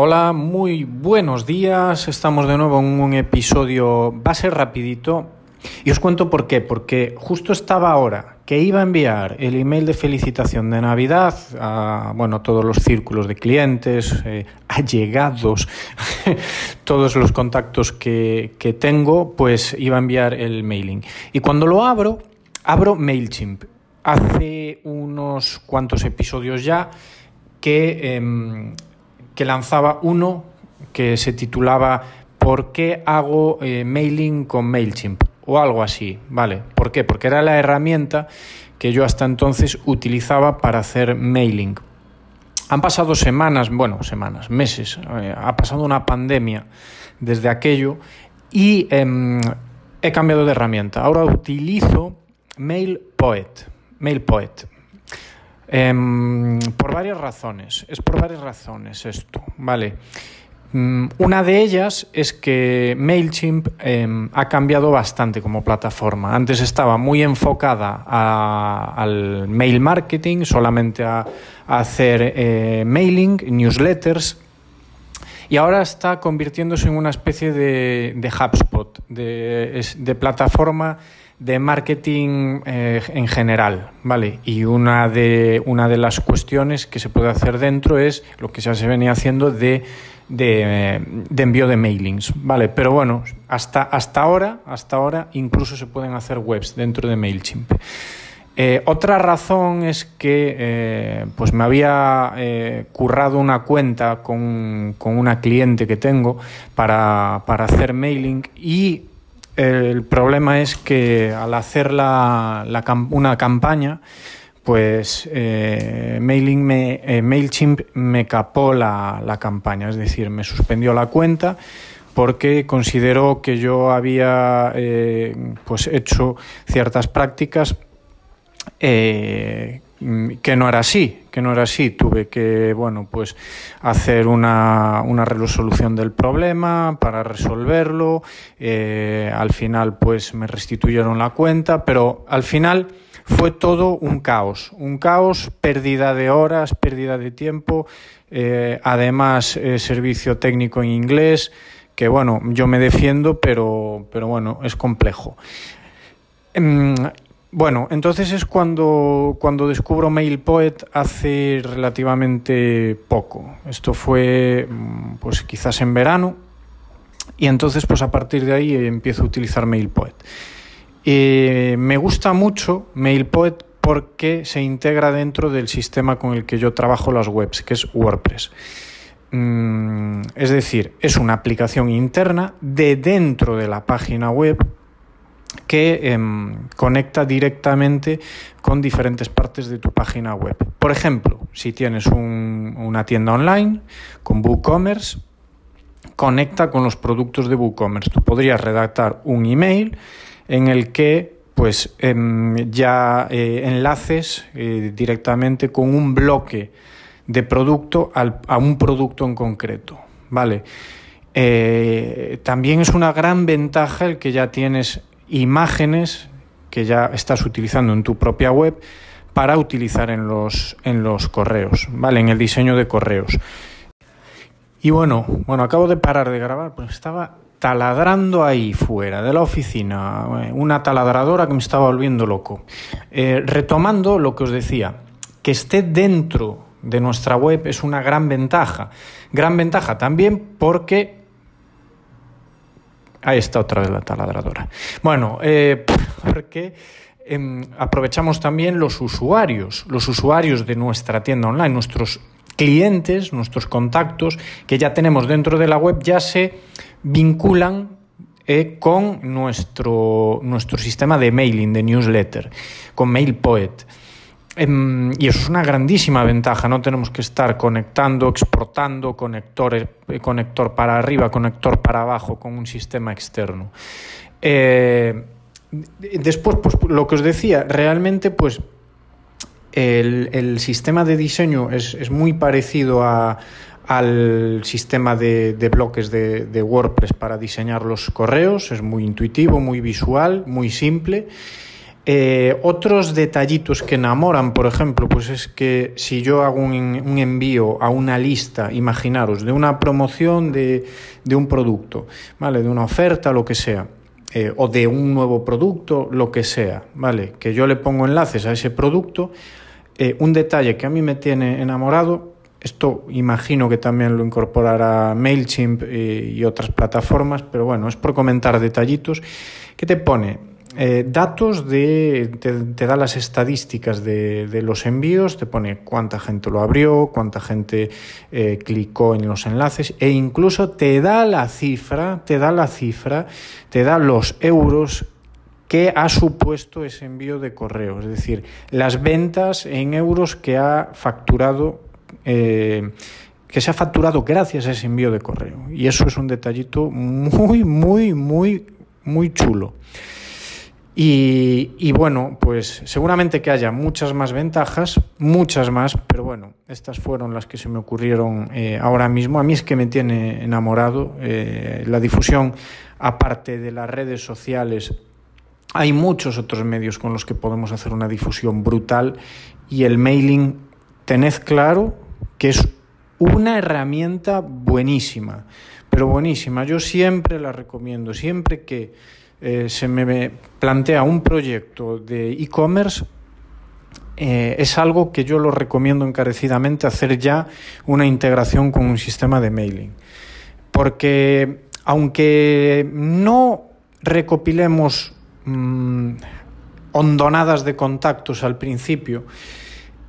Hola, muy buenos días. Estamos de nuevo en un episodio, va a ser rapidito. Y os cuento por qué. Porque justo estaba ahora que iba a enviar el email de felicitación de Navidad a bueno, todos los círculos de clientes, eh, allegados, todos los contactos que, que tengo, pues iba a enviar el mailing. Y cuando lo abro, abro MailChimp. Hace unos cuantos episodios ya que... Eh, que lanzaba uno que se titulaba ¿Por qué hago eh, mailing con MailChimp? o algo así, ¿vale? ¿Por qué? Porque era la herramienta que yo hasta entonces utilizaba para hacer mailing. Han pasado semanas, bueno, semanas, meses, eh, ha pasado una pandemia desde aquello y em, he cambiado de herramienta. Ahora utilizo MailPoet. MailPoet. Em, por varias razones, es por varias razones esto, ¿vale? Mm, una de ellas es que MailChimp em, ha cambiado bastante como plataforma. Antes estaba muy enfocada al mail marketing, solamente a, hacer eh, mailing, newsletters, y ahora está convirtiéndose en una especie de, de HubSpot, de plataforma de marketing eh, en general, ¿vale? Y una de, una de las cuestiones que se puede hacer dentro es lo que ya se venía haciendo de, de, envío de mailings, ¿vale? Pero bueno, hasta, hasta, ahora, hasta ahora incluso se pueden hacer webs dentro de MailChimp. Eh, otra razón es que eh, pues me había currado una cuenta con, con, una cliente que tengo para, para hacer mailing y el problema es que al hacer la, una campaña, pues eh, eh, MailChimp me capó la, la, campaña, es decir, me suspendió la cuenta porque consideró que yo había eh, pues hecho ciertas prácticas Mm, que no era así, que no era así. Tuve que, bueno, pues hacer una, una resolución del problema para resolverlo. Eh, al final, pues me restituyeron la cuenta, pero al final fue todo un caos, un caos, pérdida de horas, pérdida de tiempo, eh, además eh, servicio técnico en inglés, que bueno, yo me defiendo, pero, pero bueno, es complejo. Bueno, entonces es cuando, cuando descubro MailPoet hace relativamente poco. Esto fue mm, pues quizás en verano y entonces pues a partir de ahí empiezo a utilizar MailPoet. Eh, me gusta mucho MailPoet porque se integra dentro del sistema con el que yo trabajo las webs, que es WordPress. Mm, es decir, es una aplicación interna de dentro de la página web que em, conecta directamente con diferentes partes de tu página web. Por ejemplo, si tienes una tienda online con WooCommerce, conecta con los productos de WooCommerce. Tú podrías redactar un email en el que pues em, ya eh, enlaces eh, directamente con un bloque de producto a un producto en concreto. ¿Vale? Eh, también es una gran ventaja el que ya tienes imágenes que ya estás utilizando en tu propia web para utilizar en los, en los correos, ¿vale? En el diseño de correos. Y bueno, bueno, acabo de parar de grabar, pues estaba taladrando ahí fuera de la oficina, eh, una taladradora que me estaba volviendo loco. Eh, retomando lo que os decía, que esté dentro de nuestra web es una gran ventaja. Gran ventaja también porque Ahí está otra vez la taladradora. Bueno, eh, porque em, aprovechamos también los usuarios, los usuarios de nuestra tienda online, nuestros clientes, nuestros contactos que ya tenemos dentro de la web ya se vinculan eh, con nuestro, nuestro sistema de mailing, de newsletter, con MailPoet. Em, y eso es una grandísima ventaja, no tenemos que estar conectando, exportando conectores, eh, conector para arriba, conector para abajo con un sistema externo. Eh, después, pues lo que os decía, realmente pues el, sistema de diseño es, muy parecido al sistema de, bloques de, de, WordPress para diseñar los correos. Es muy intuitivo, muy visual, muy simple. Eh, otros detallitos que enamoran, por ejemplo, pues es que si yo hago un, envío a una lista, imaginaros, de una promoción de, un producto, ¿vale? De una oferta, lo que sea. Eh, o de un nuevo producto, lo que sea, ¿vale? Que yo le pongo enlaces a ese producto. Eh, un detalle que a mí me tiene enamorado, esto imagino que también lo incorporará MailChimp y otras plataformas, pero bueno, es por comentar detallitos, que te pone eh, datos de, te, da las estadísticas de, de, los envíos, te pone cuánta gente lo abrió, cuánta gente eh, clicó en los enlaces e incluso te da la cifra, te da la cifra, te da los euros que ha supuesto ese envío de correo, es decir, las ventas en euros que ha facturado eh, que se ha facturado gracias a ese envío de correo. Y eso es un detallito muy, muy, muy, muy chulo. Y, bueno, pues seguramente que haya muchas más ventajas, muchas más, pero bueno, estas fueron las que se me ocurrieron eh, ahora mismo. A mí es que me tiene enamorado eh, la difusión, aparte de las redes sociales. Hay muchos otros medios con los que podemos hacer una difusión brutal y el mailing, tened claro que es una herramienta buenísima, pero buenísima. Yo siempre la recomiendo, siempre que eh, se me plantea un proyecto de e-commerce, eh, es algo que yo lo recomiendo encarecidamente hacer ya una integración con un sistema de mailing. Porque aunque no recopilemos mmm, hondonadas de contactos al principio,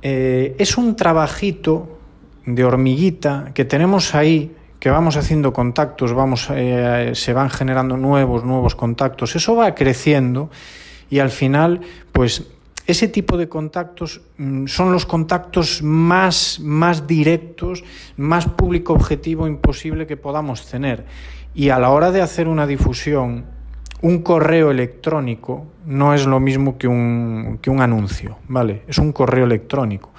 eh, es un trabajito de hormiguita que tenemos ahí que vamos haciendo contactos, vamos, eh, se van generando nuevos, nuevos contactos, eso va creciendo y al final, pues ese tipo de contactos mm, son los contactos más, más directos, más público objetivo imposible que podamos tener. Y a la hora de hacer una difusión, un correo electrónico no es lo mismo que un, que un anuncio, ¿vale? Es un correo electrónico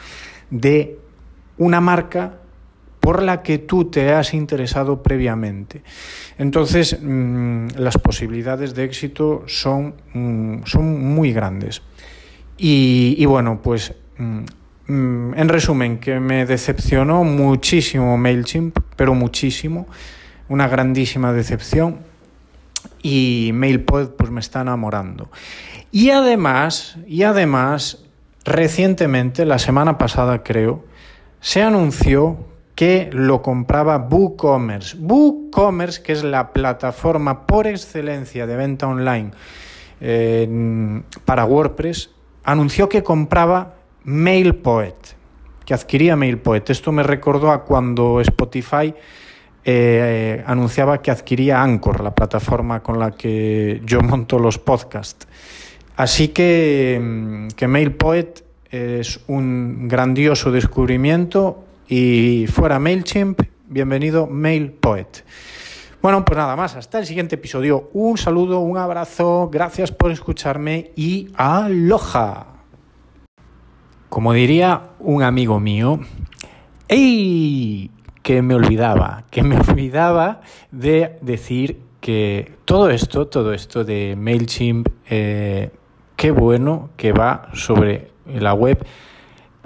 de una marca por la que tú te has interesado previamente. Entonces, mmm, las posibilidades de éxito son, mmm, son muy grandes. Y, bueno, pues mmm, en resumen, que me decepcionó muchísimo MailChimp, pero muchísimo, una grandísima decepción. Y MailPod pues me está enamorando. Y además, y además, recientemente, la semana pasada creo, se anunció que lo compraba WooCommerce. WooCommerce, que es la plataforma por excelencia de venta online para WordPress, anunció que compraba MailPoet, que adquiría MailPoet. Esto me recordó a cuando Spotify eh, anunciaba que adquiría Anchor, la plataforma con la que yo monto los podcasts. Así que, que MailPoet es un grandioso descubrimiento y fuera MailChimp, bienvenido MailPoet. Bueno, pues nada más, hasta el siguiente episodio. Un saludo, un abrazo, gracias por escucharme y aloha. Como diría un amigo mío, ¡ey! Que me olvidaba, que me olvidaba de decir que todo esto, todo esto de MailChimp, eh, qué bueno que va sobre la web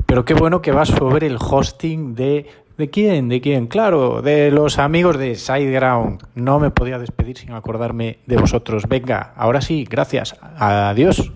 pero qué bueno que va sobre el hosting de... ¿De quién? ¿De quién? Claro, de los amigos de SideGround. No me podía despedir sin acordarme de vosotros. Venga, ahora sí, gracias. Adiós.